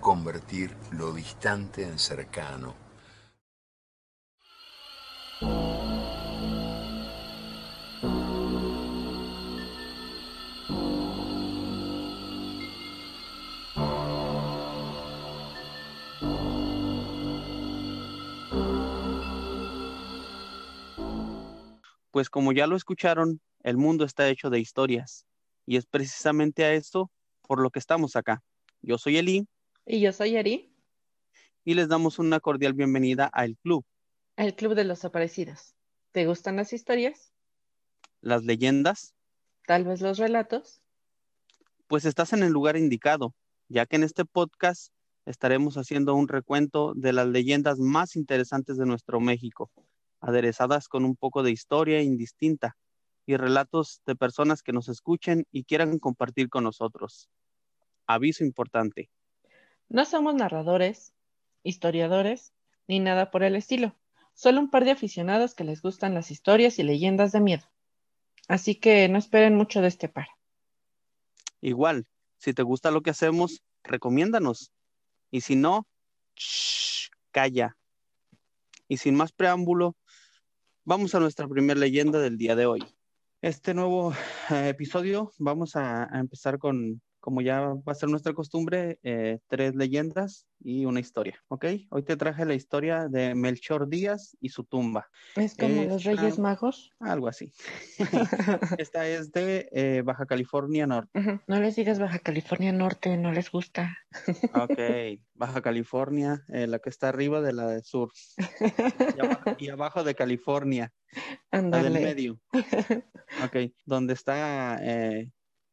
convertir lo distante en cercano. Pues como ya lo escucharon, el mundo está hecho de historias y es precisamente a esto por lo que estamos acá. Yo soy Eli. Y yo soy Ari. Y les damos una cordial bienvenida al club. El Club de los Aparecidos. ¿Te gustan las historias? ¿Las leyendas? Tal vez los relatos. Pues estás en el lugar indicado, ya que en este podcast estaremos haciendo un recuento de las leyendas más interesantes de nuestro México, aderezadas con un poco de historia indistinta y relatos de personas que nos escuchen y quieran compartir con nosotros. Aviso importante. No somos narradores, historiadores, ni nada por el estilo. Solo un par de aficionados que les gustan las historias y leyendas de miedo. Así que no esperen mucho de este par. Igual, si te gusta lo que hacemos, recomiéndanos. Y si no, shh, calla. Y sin más preámbulo, vamos a nuestra primera leyenda del día de hoy. Este nuevo eh, episodio vamos a, a empezar con, como ya va a ser nuestra costumbre, eh, tres leyendas y una historia, ¿ok? Hoy te traje la historia de Melchor Díaz y su tumba. ¿Es como los Reyes Magos? Algo así. Esta es de eh, Baja California Norte. No les digas Baja California Norte, no les gusta. ok, Baja California, eh, la que está arriba de la del sur. Y abajo, y abajo de California. Andale. La del medio. Ok, donde está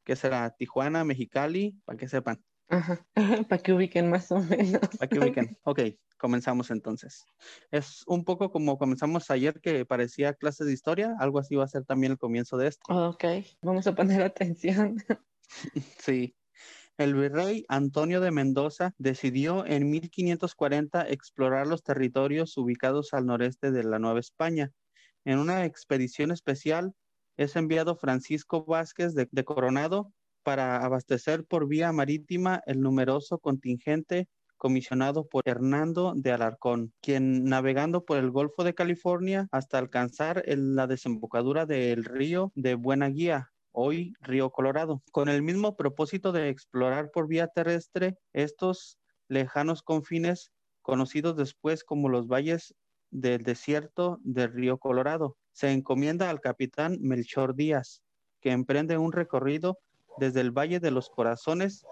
¿qué será? Tijuana, Mexicali, para que sepan. Ajá, para que ubiquen más o menos. Para que ubiquen. Ok, comenzamos entonces. Es un poco como comenzamos ayer que parecía clase de historia, algo así va a ser también el comienzo de esto. Ok, vamos a poner atención. sí. El virrey Antonio de Mendoza decidió en 1540 explorar los territorios ubicados al noreste de la Nueva España. En una expedición especial es enviado Francisco Vázquez de, Coronado para abastecer por vía marítima el numeroso contingente comisionado por Hernando de Alarcón, quien navegando por el Golfo de California hasta alcanzar la desembocadura del río de Buena Guía, hoy Río Colorado, con el mismo propósito de explorar por vía terrestre estos lejanos confines conocidos después como los valles del desierto del río Colorado. Se encomienda al capitán Melchor Díaz, que emprende un recorrido desde el Valle de los Corazones,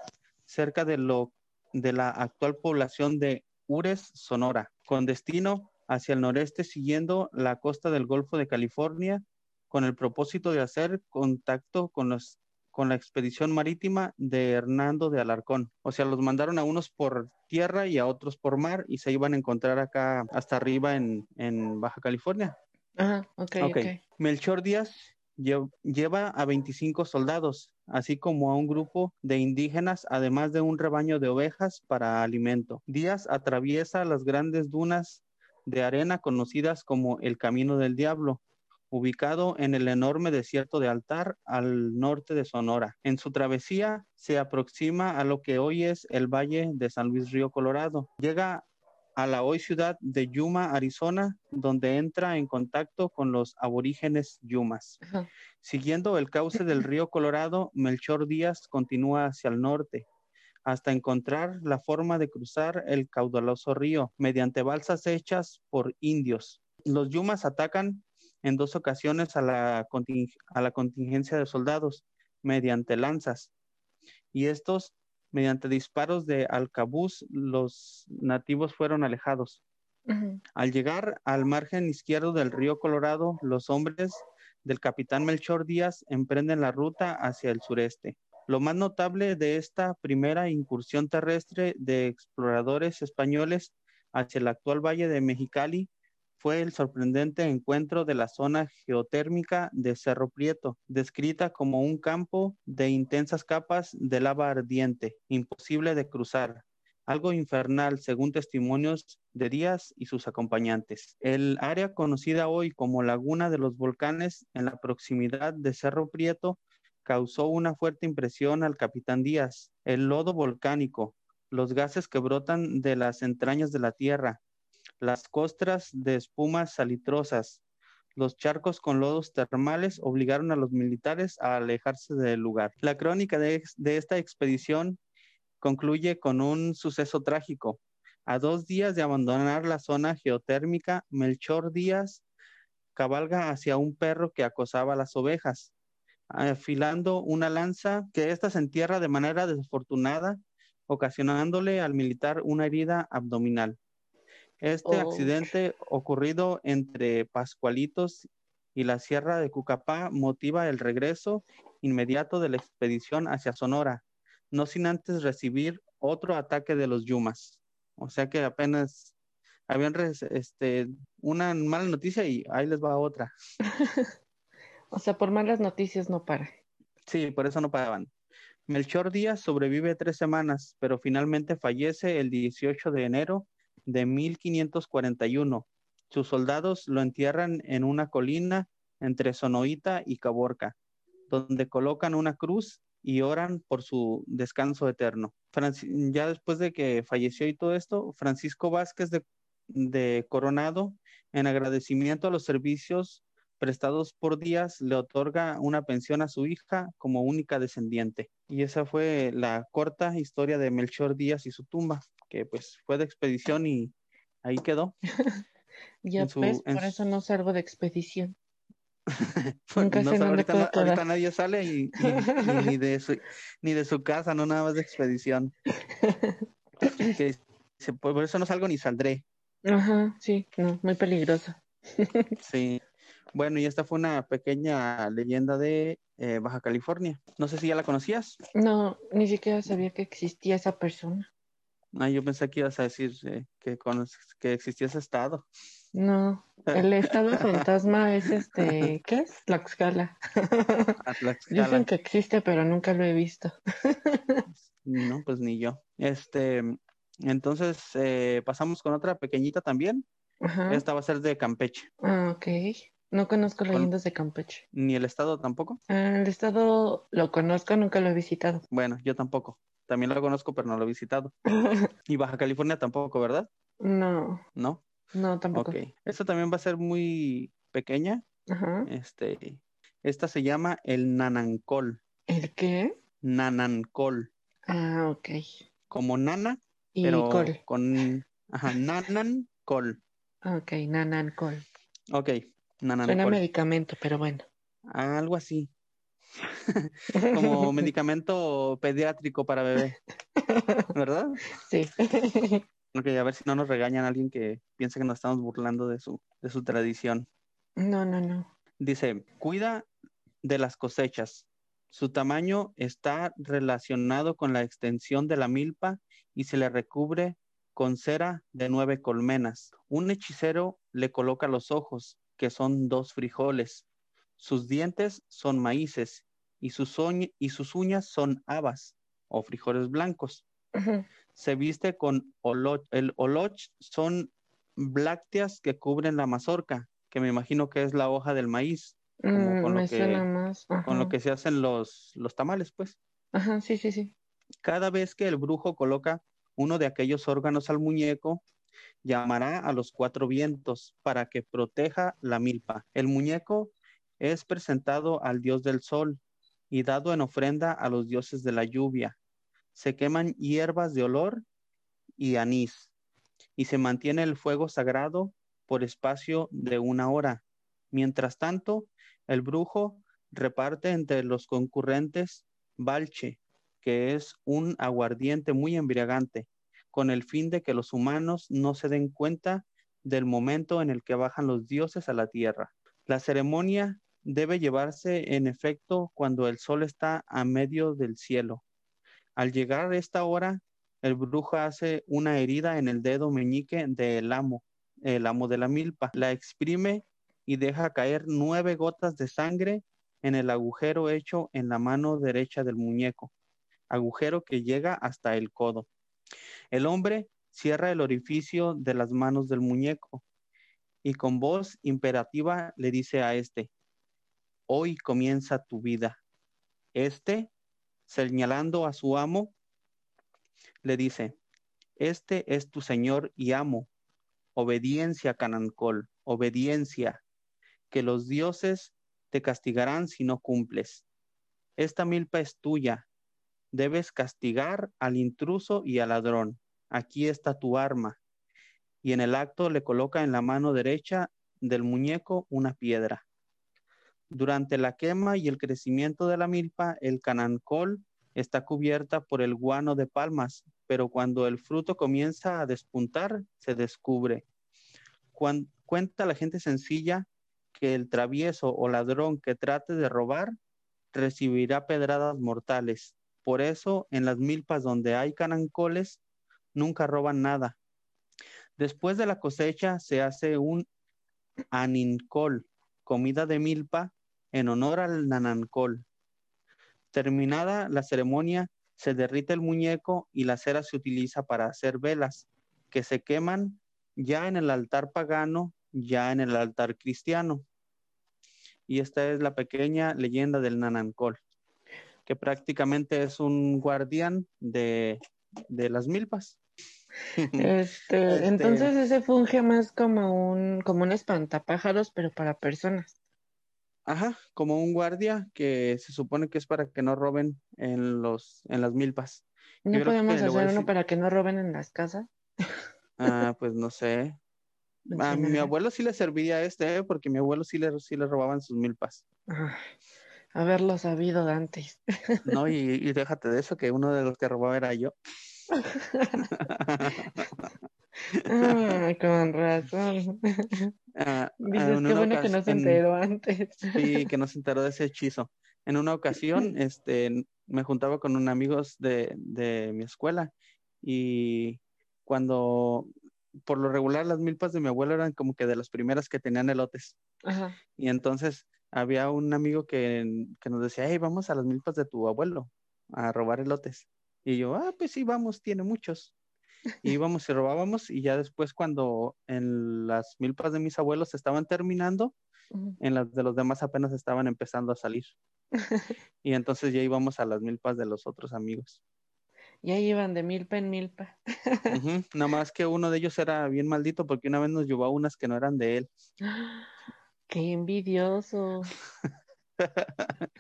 cerca de, lo, de la actual población de Ures, Sonora, con destino hacia el noreste siguiendo la costa del Golfo de California, con el propósito de hacer contacto con los con la expedición marítima de Hernando de Alarcón. O sea, los mandaron a unos por tierra y a otros por mar y se iban a encontrar acá hasta arriba en, en Baja California. Ajá, okay, ok, ok. Melchor Díaz lleva a 25 soldados, así como a un grupo de indígenas, además de un rebaño de ovejas para alimento. Díaz atraviesa las grandes dunas de arena conocidas como el Camino del Diablo, ubicado en el enorme desierto de Altar al norte de Sonora. En su travesía se aproxima a lo que hoy es el Valle de San Luis Río Colorado. Llega a la hoy ciudad de Yuma, Arizona, donde entra en contacto con los aborígenes Yumas. Ajá. Siguiendo el cauce del río Colorado, Melchor Díaz continúa hacia el norte hasta encontrar la forma de cruzar el caudaloso río mediante balsas hechas por indios. Los Yumas atacan en dos ocasiones a la, conting a la contingencia de soldados mediante lanzas y estos mediante disparos de alcabuz los nativos fueron alejados. Uh -huh. Al llegar al margen izquierdo del río Colorado, los hombres del capitán Melchor Díaz emprenden la ruta hacia el sureste. Lo más notable de esta primera incursión terrestre de exploradores españoles hacia el actual valle de Mexicali fue el sorprendente encuentro de la zona geotérmica de Cerro Prieto, descrita como un campo de intensas capas de lava ardiente, imposible de cruzar, algo infernal según testimonios de Díaz y sus acompañantes. El área conocida hoy como Laguna de los Volcanes en la proximidad de Cerro Prieto causó una fuerte impresión al capitán Díaz. El lodo volcánico, los gases que brotan de las entrañas de la tierra, las costras de espumas salitrosas, los charcos con lodos termales obligaron a los militares a alejarse del lugar. La crónica de, esta expedición concluye con un suceso trágico. A dos días de abandonar la zona geotérmica, Melchor Díaz cabalga hacia un perro que acosaba las ovejas, afilando una lanza que ésta se entierra de manera desafortunada, ocasionándole al militar una herida abdominal. Este Oh. accidente ocurrido entre Pascualitos y la Sierra de Cucapá motiva el regreso inmediato de la expedición hacia Sonora, no sin antes recibir otro ataque de los Yumas. O sea que apenas habían res- este, una mala noticia y ahí les va otra. O sea, por malas noticias no para. Sí, por eso no paraban. Melchor Díaz sobrevive tres semanas, pero finalmente fallece el 18 de enero de 1541. Sus soldados lo entierran en una colina entre Sonoita y Caborca, donde colocan una cruz y oran por su descanso eterno. Franci- ya después de que falleció y todo esto, Francisco Vázquez de, de Coronado, en agradecimiento a los servicios prestados por Díaz, le otorga una pensión a su hija como única descendiente. Y esa fue la corta historia de Melchor Díaz y su tumba, que pues fue de expedición y ahí quedó. Ya su- ves, en por su- eso no salgo de expedición. Pues, Nunca no sé ahorita, no- ahorita nadie sale y, y- y ni, de su, ni de su casa, no nada más de expedición. Que "Pues, por eso no salgo ni saldré. Ajá, sí, no, muy peligroso. Sí. Bueno, y esta fue una pequeña leyenda de eh, Baja California. No sé si ya la conocías. No, ni siquiera sabía que existía esa persona. Ah, yo pensé que ibas a decir eh, que, conoces- que existía ese estado. No, el estado fantasma es este, ¿qué es? Tlaxcala. A Tlaxcala. Dicen que existe, pero nunca lo he visto. No, pues ni yo. Este, entonces eh, pasamos con otra pequeñita también. Ajá. Esta va a ser de Campeche. Ah, ok. No conozco Con- leyendas de Campeche. Ni el estado tampoco. Ah, el estado lo conozco, nunca lo he visitado. Bueno, yo tampoco. También lo conozco, pero no lo he visitado. Y Baja California tampoco, ¿verdad? No, No. no tampoco. Ok. Esta también va a ser muy pequeña. Ajá. Este, esta se llama el Nanancol. ¿El qué? Nanancol. Ah, ok. Como nana, Y pero col. con ajá, Nanancol. Ok, nanan col. Ok, Suena Nanancol. medicamento, pero bueno. Algo así. Como medicamento pediátrico para bebé, ¿verdad? Sí. Ok, a ver si no nos regañan alguien que piense que nos estamos burlando de su, de su tradición. No, no, no. Dice, cuida de las cosechas. Su tamaño está relacionado con la extensión de la milpa y se le recubre con cera de nueve colmenas. Un hechicero le coloca los ojos, que son dos frijoles. Sus dientes son maíces y sus, uñ- y sus uñas son habas o frijoles blancos. Se viste con oloch. El oloch son blácteas que cubren la mazorca, que me imagino que es la hoja del maíz, como Mm, con lo me que- suena más. con lo Ajá. que se hacen los, los tamales, pues. Ajá, sí, sí, sí. Cada vez que el brujo coloca uno de aquellos órganos al muñeco, llamará a los cuatro vientos para que proteja la milpa. El muñeco es presentado al dios del sol y dado en ofrenda a los dioses de la lluvia. Se queman hierbas de olor y anís y se mantiene el fuego sagrado por espacio de una hora. Mientras tanto, el brujo reparte entre los concurrentes balche, que es un aguardiente muy embriagante, con el fin de que los humanos no se den cuenta del momento en el que bajan los dioses a la tierra. La ceremonia debe llevarse en efecto cuando el sol está a medio del cielo. Al llegar esta hora, el brujo hace una herida en el dedo meñique del amo, el amo de la milpa, la exprime y deja caer nueve gotas de sangre en el agujero hecho en la mano derecha del muñeco, agujero que llega hasta el codo. El hombre cierra el orificio de las manos del muñeco y con voz imperativa le dice a este, hoy comienza tu vida. Este, señalando a su amo, le dice, este es tu señor y amo. Obediencia, Canancol, obediencia, que los dioses te castigarán si no cumples. Esta milpa es tuya. Debes castigar al intruso y al ladrón. Aquí está tu arma. Y en el acto le coloca en la mano derecha del muñeco una piedra. Durante la quema y el crecimiento de la milpa, el canancol está cubierta por el guano de palmas, pero cuando el fruto comienza a despuntar, se descubre. cuenta la gente sencilla que el travieso o ladrón que trate de robar recibirá pedradas mortales. Por eso, en las milpas donde hay canancoles, nunca roban nada. Después de la cosecha se hace un anincol, comida de milpa, en honor al nanancol. Terminada la ceremonia, se derrite el muñeco y la cera se utiliza para hacer velas que se queman ya en el altar pagano, ya en el altar cristiano. Y esta es la pequeña leyenda del Nanancol, que prácticamente es un guardián de, las milpas. Este, este, entonces ese funge más como un, como un espantapájaros, pero para personas. Ajá, como un guardia que se supone que es para que no roben en los, en las milpas. ¿No podemos hacer uno para que no roben en las casas? Ah, pues no sé. A mi abuelo sí le servía este, ¿eh? porque mi abuelo sí le, sí le robaban sus milpas. haberlo sabido antes. No, y, y, déjate de eso, que uno de los que robaba era yo. Ah, con razón. Ah, Dices, qué bueno que no se enteró antes. Sí, que no se enteró de ese hechizo. En una ocasión, este, me juntaba con unos amigos de, de mi escuela y cuando por lo regular las milpas de mi abuelo eran como que de las primeras que tenían elotes. Y entonces había un amigo que, que, nos decía, hey, vamos a las milpas de tu abuelo a robar elotes. Y yo, ah, pues sí, vamos, tiene muchos. Íbamos y robábamos y ya después cuando en las milpas de mis abuelos estaban terminando, en las de los demás apenas estaban empezando a salir. y entonces ya íbamos a las milpas de los otros amigos. Ya iban de milpa en milpa. Nada más que uno de ellos era bien maldito porque una vez nos llevó a unas que no eran de él. Qué envidioso.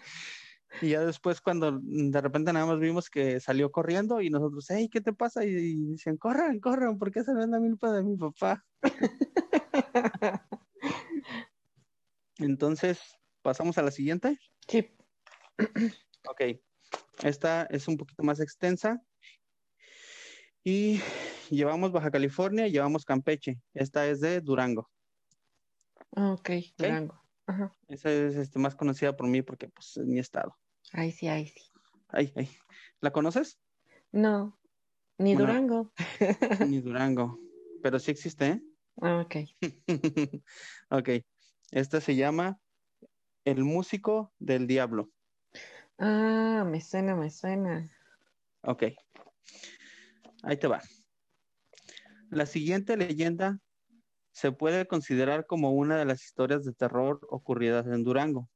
y ya después cuando de repente nada más vimos que salió corriendo y nosotros, hey, ¿qué te pasa? Y, dicen, corran, corran, ¿por qué se ven la milpa de mi papá? Entonces, ¿pasamos a la siguiente? Sí. ok. Esta es un poquito más extensa. Y llevamos Baja California, llevamos Campeche. Esta es de Durango. Ah, ok, Durango. Esa es este, más conocida por mí porque pues, es mi estado. Ay, sí, ay, sí. Ay, ay. ¿La conoces? No, ni Durango. ni Durango, pero sí existe, ¿eh? Ah, ok. ok, esta se llama El músico del diablo. Ah, me suena, me suena. Ok. Ahí te va. La siguiente leyenda se puede considerar como una de las historias de terror ocurridas en Durango.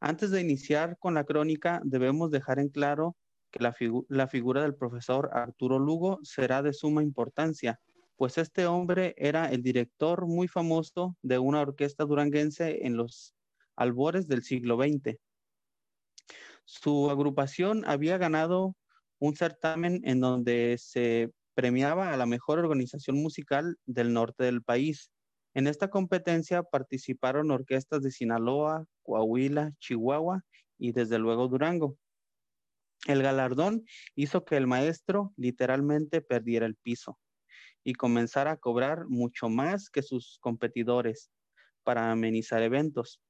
Antes de iniciar con la crónica, debemos dejar en claro que la, figura del profesor Arturo Lugo será de suma importancia, pues este hombre era el director muy famoso de una orquesta duranguense en los albores del siglo XX. Su agrupación había ganado un certamen en donde se premiaba a la mejor organización musical del norte del país. En esta competencia participaron orquestas de Sinaloa, Coahuila, Chihuahua y desde luego Durango. El galardón hizo que el maestro literalmente perdiera el piso y comenzara a cobrar mucho más que sus competidores para amenizar eventos.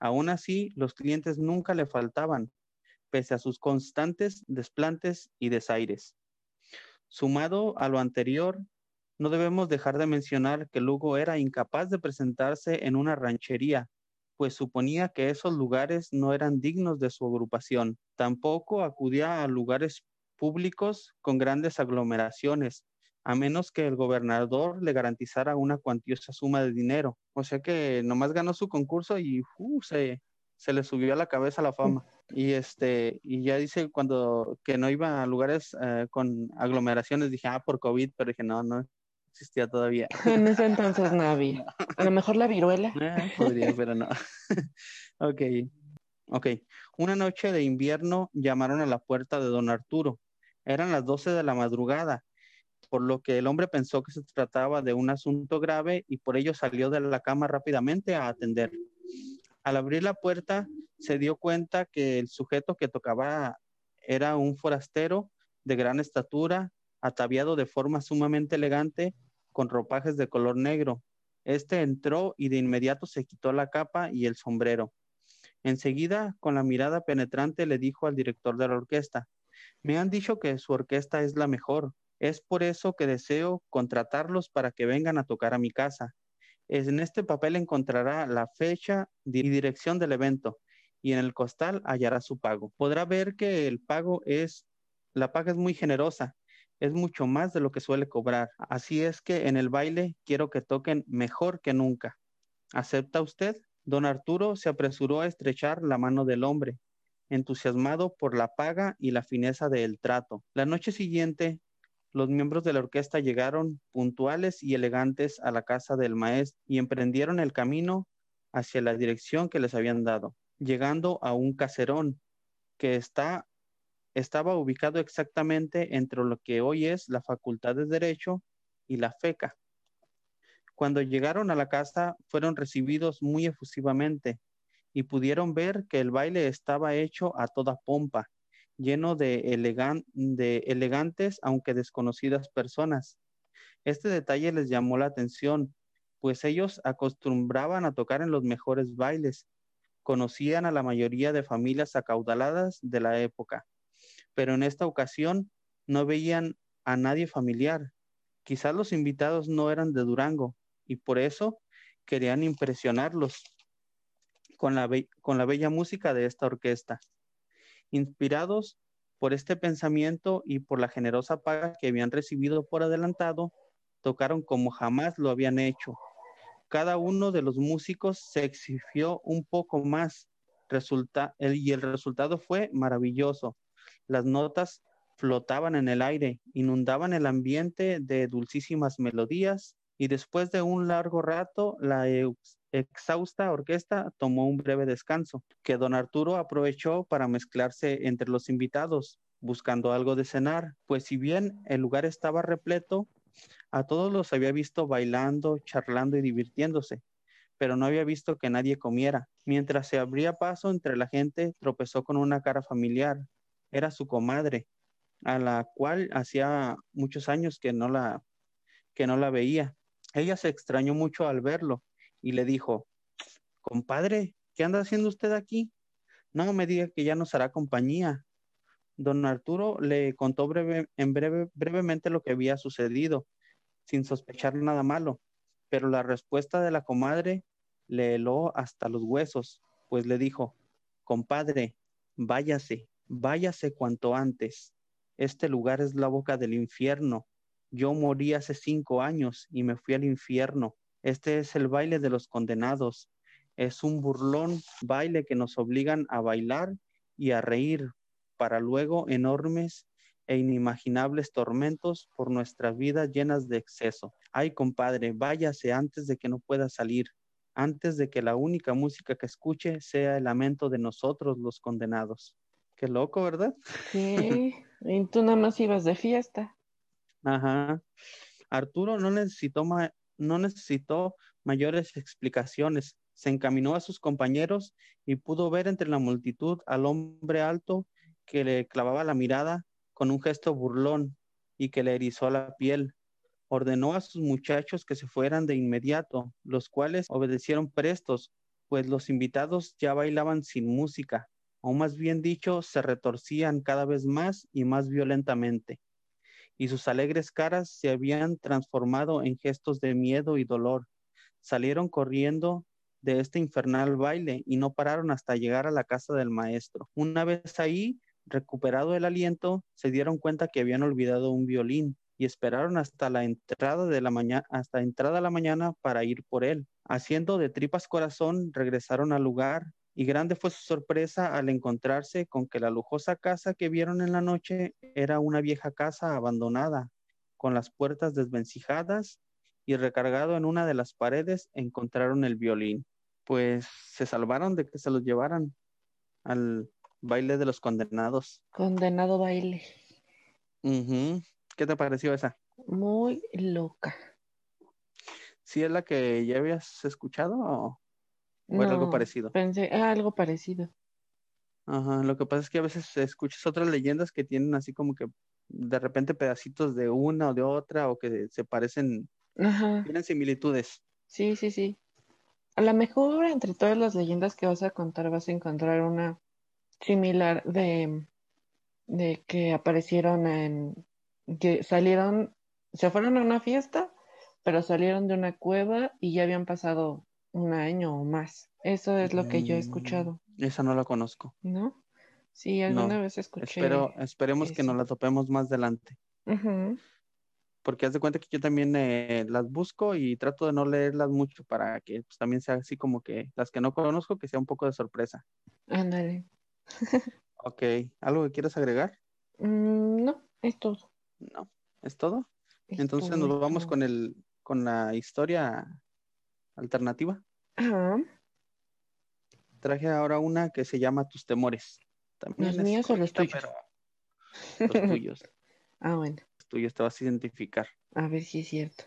Aún así, los clientes nunca le faltaban, pese a sus constantes desplantes y desaires. Sumado a lo anterior, no debemos dejar de mencionar que Lugo era incapaz de presentarse en una ranchería, pues suponía que esos lugares no eran dignos de su agrupación. Tampoco acudía a lugares públicos con grandes aglomeraciones, a menos que el gobernador le garantizara una cuantiosa suma de dinero. O sea que nomás ganó su concurso y uh, se, le subió a la cabeza la fama. Y este, y ya dice cuando que no iba a lugares eh, con aglomeraciones, dije, ah, por COVID, pero dije, no, no existía todavía. En ese entonces no había. A lo mejor la viruela. Eh, podría, pero no. ok. Ok. Una noche de invierno llamaron a la puerta de don Arturo. Eran las 12 de la madrugada, por lo que el hombre pensó que se trataba de un asunto grave y por ello salió de la cama rápidamente a atender. Al abrir la puerta, se dio cuenta que el sujeto que tocaba era un forastero de gran estatura, ataviado de forma sumamente elegante, con ropajes de color negro. Este entró y de inmediato se quitó la capa y el sombrero. Enseguida, con la mirada penetrante, le dijo al director de la orquesta, me han dicho que su orquesta es la mejor. Es por eso que deseo contratarlos para que vengan a tocar a mi casa. En este papel encontrará la fecha y dirección del evento y en el costal hallará su pago. Podrá ver que el pago es, la paga es muy generosa, es mucho más de lo que suele cobrar. Así es que en el baile quiero que toquen mejor que nunca. ¿Acepta usted? Don Arturo se apresuró a estrechar la mano del hombre, entusiasmado por la paga y la fineza del trato. La noche siguiente, los miembros de la orquesta llegaron puntuales y elegantes a la casa del maestro y emprendieron el camino hacia la dirección que les habían dado, llegando a un caserón que está, estaba ubicado exactamente entre lo que hoy es la Facultad de Derecho y la FECA. Cuando llegaron a la casa fueron recibidos muy efusivamente y pudieron ver que el baile estaba hecho a toda pompa lleno de, de elegantes, aunque desconocidas personas. Este detalle les llamó la atención, pues ellos acostumbraban a tocar en los mejores bailes, conocían a la mayoría de familias acaudaladas de la época, pero en esta ocasión no veían a nadie familiar. Quizás los invitados no eran de Durango y por eso querían impresionarlos con la, bella música de esta orquesta. Inspirados por este pensamiento y por la generosa paga que habían recibido por adelantado, tocaron como jamás lo habían hecho. Cada uno de los músicos se exigió un poco más y el resultado fue maravilloso. Las notas flotaban en el aire, inundaban el ambiente de dulcísimas melodías y después de un largo rato la exhausta orquesta tomó un breve descanso, que don Arturo aprovechó para mezclarse entre los invitados, buscando algo de cenar, pues si bien el lugar estaba repleto, a todos los había visto bailando, charlando y divirtiéndose, pero no había visto que nadie comiera. Mientras se abría paso entre la gente, tropezó con una cara familiar. Era su comadre, a la cual hacía muchos años que no la que no la veía. Ella se extrañó mucho al verlo y le dijo, compadre, ¿qué anda haciendo usted aquí? No me diga que ya nos hará compañía. Don Arturo le contó breve, en breve, brevemente lo que había sucedido, sin sospechar nada malo, pero la respuesta de la comadre le heló hasta los huesos, pues le dijo, compadre, váyase, váyase cuanto antes. Este lugar es la boca del infierno. Yo morí hace cinco años y me fui al infierno. Este es el baile de los condenados. Es un burlón baile que nos obligan a bailar y a reír para luego enormes e inimaginables tormentos por nuestras vidas llenas de exceso. Ay, compadre, váyase antes de que no pueda salir, antes de que la única música que escuche sea el lamento de nosotros los condenados. Qué loco, ¿verdad? Sí, y tú nada más ibas de fiesta. Ajá. Arturo no necesitó no necesitó mayores explicaciones. Se encaminó a sus compañeros y pudo ver entre la multitud al hombre alto que le clavaba la mirada con un gesto burlón y que le erizó la piel. Ordenó a sus muchachos que se fueran de inmediato, los cuales obedecieron prestos, pues los invitados ya bailaban sin música, o más bien dicho, se retorcían cada vez más y más violentamente, y sus alegres caras se habían transformado en gestos de miedo y dolor. Salieron corriendo de este infernal baile y no pararon hasta llegar a la casa del maestro. Una vez ahí, recuperado el aliento, se dieron cuenta que habían olvidado un violín y esperaron hasta la entrada de la mañana, hasta entrada la mañana para ir por él. Haciendo de tripas corazón, regresaron al lugar y grande fue su sorpresa al encontrarse con que la lujosa casa que vieron en la noche era una vieja casa abandonada, con las puertas desvencijadas y recargado en una de las paredes encontraron el violín. Pues se salvaron de que se los llevaran al baile de los condenados. Condenado baile. ¿Qué te pareció esa? Muy loca. ¿Sí es la que ya habías escuchado o, o era algo parecido? Pensé, ah, algo parecido. Ajá, lo que pasa es que a veces escuchas otras leyendas que tienen así como que de repente pedacitos de una o de otra o que se parecen, Ajá. tienen similitudes. Sí, sí, sí. A lo mejor entre todas las leyendas que vas a contar vas a encontrar una similar de, de que aparecieron en, que salieron, se fueron a una fiesta, pero salieron de una cueva y ya habían pasado un año o más. Eso es lo que yo he Mm, escuchado, Esa no la conozco. ¿no? Sí, alguna No, vez escuché espero, esperemos que nos la topemos más adelante. Porque haz de cuenta que yo también eh, las busco y trato de no leerlas mucho para que pues, también sea así como que las que no conozco, que sea un poco de sorpresa. Ándale. Ok, ¿algo que quieras agregar? Mm, no, es todo. No, ¿es todo? Es Entonces todo, nos vamos con el, con la historia alternativa. Ajá. Traje ahora una que se llama Tus temores. ¿Los También es míos o los tuyos? los tuyos. Ah, bueno, Los tuyos te vas a identificar. a ver si es cierto.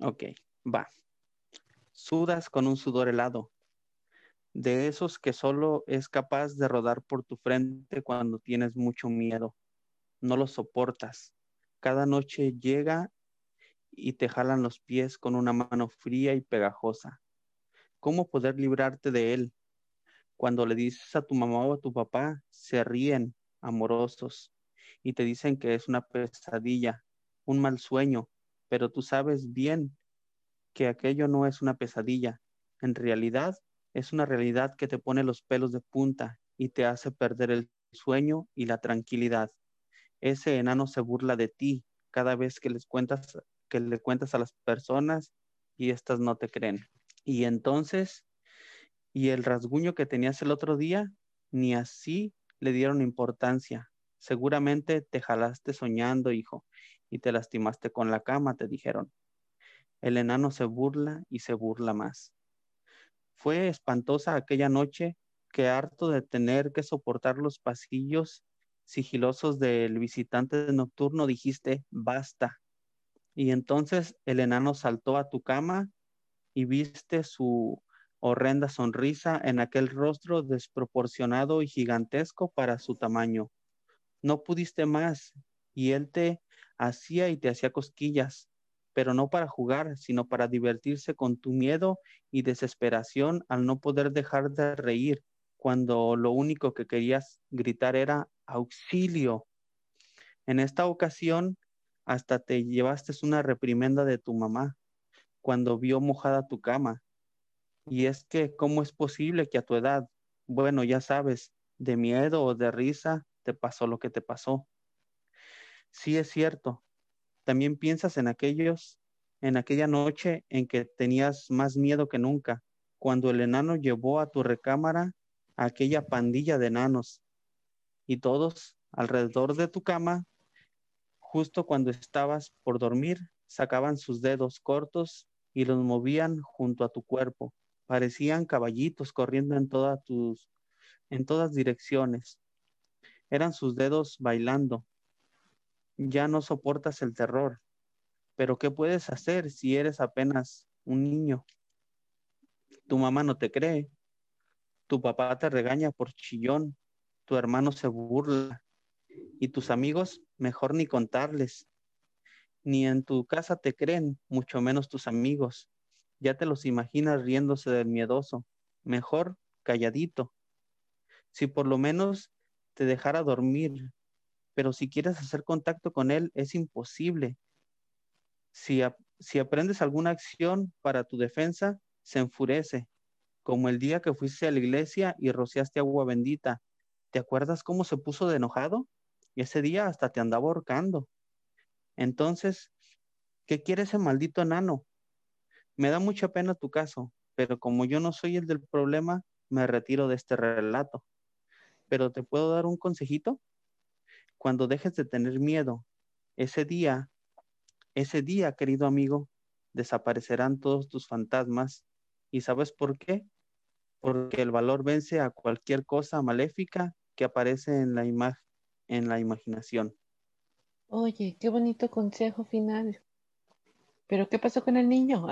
Ok, va. Sudas con un sudor helado, de esos que solo es capaz de rodar por tu frente cuando tienes mucho miedo. No lo soportas. Cada noche llega y te jalan los pies con una mano fría y pegajosa. ¿Cómo poder librarte de él? Cuando le dices a tu mamá o a tu papá, se ríen amorosos y te dicen que es una pesadilla, un mal sueño, pero tú sabes bien que aquello no es una pesadilla. En realidad, es una realidad que te pone los pelos de punta y te hace perder el sueño y la tranquilidad. Ese enano se burla de ti cada vez que les cuentas que le cuentas a las personas y estas no te creen. Y entonces, y el rasguño que tenías el otro día, ni así le dieron importancia. Seguramente te jalaste soñando, hijo, y te lastimaste con la cama, te dijeron. El enano se burla y se burla más. Fue espantosa aquella noche que harto de tener que soportar los pasillos sigilosos del visitante nocturno dijiste, basta. Y entonces el enano saltó a tu cama y viste su horrenda sonrisa en aquel rostro desproporcionado y gigantesco para su tamaño. No pudiste más y él te hacía y te hacía cosquillas, pero no para jugar, sino para divertirse con tu miedo y desesperación al no poder dejar de reír, cuando lo único que querías gritar era auxilio. En esta ocasión, hasta te llevaste una reprimenda de tu mamá cuando vio mojada tu cama. Y es que, ¿cómo es posible que a tu edad, bueno, ya sabes, de miedo o de risa, te pasó lo que te pasó? Sí es cierto. También piensas en aquellos, en aquella noche en que tenías más miedo que nunca, cuando el enano llevó a tu recámara aquella pandilla de enanos y todos alrededor de tu cama, justo cuando estabas por dormir, sacaban sus dedos cortos y los movían junto a tu cuerpo. Parecían caballitos corriendo en todas tus en todas direcciones. Eran sus dedos bailando. Ya no soportas el terror. Pero ¿qué puedes hacer si eres apenas un niño? Tu mamá no te cree. Tu papá te regaña por chillón. Tu hermano se burla. Y tus amigos, mejor ni contarles. Ni en tu casa te creen, mucho menos tus amigos. Ya te los imaginas riéndose del miedoso. mejor calladito. Si por lo menos te dejara dormir, pero si quieres hacer contacto con él, es imposible. Si, si aprendes alguna acción para tu defensa, se enfurece, como el día que fuiste a la iglesia y rociaste agua bendita. ¿Te acuerdas cómo se puso de enojado? Y ese día hasta te andaba ahorcando. Entonces, ¿qué quiere ese maldito enano? Me da mucha pena tu caso, pero como yo no soy el del problema, me retiro de este relato. Pero te puedo dar un consejito. Cuando dejes de tener miedo, ese día, ese día, querido amigo, desaparecerán todos tus fantasmas. ¿Y sabes por qué? Porque el valor vence a cualquier cosa maléfica que aparece en la, en la imaginación. Oye, qué bonito consejo final. Pero ¿qué pasó con el niño?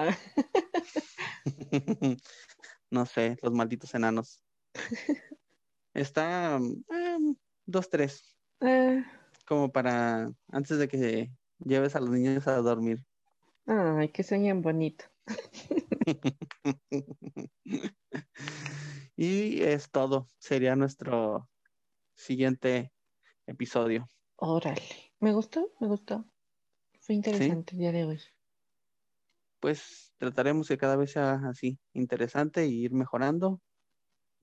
no sé, los malditos enanos. Está em, dos, tres. Eh. Como para antes de que lleves a los niños a dormir. Ay, que sueñen bonito. y es todo. Sería nuestro siguiente episodio. Órale. Me gustó, me gustó. Fue interesante el día de hoy. Pues trataremos que cada vez sea así, interesante y ir mejorando.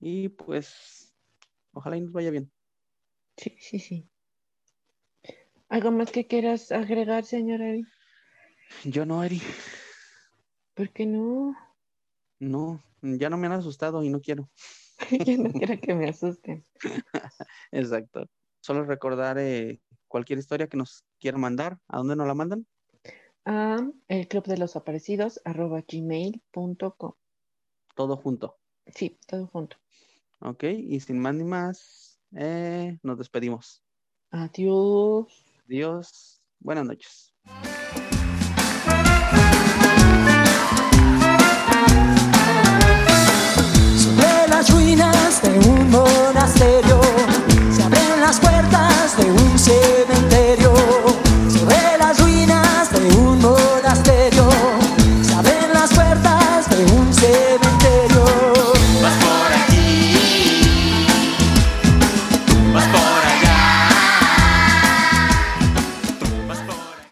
Y pues, ojalá y nos vaya bien. Sí, sí, sí. ¿Algo más que quieras agregar, señora Eri? Yo no, Eri. ¿Por qué no? No, ya no me han asustado y no quiero. Yo no quiero que me asusten. Exacto solo recordar eh, cualquier historia que nos quieran mandar. ¿A dónde nos la mandan? A el club de los aparecidos arroba gmail.com. Todo junto. Sí, todo junto. Ok, y sin más ni más, eh, nos despedimos. Adiós. Adiós. Buenas noches. Sobre las ruinas de un monasterio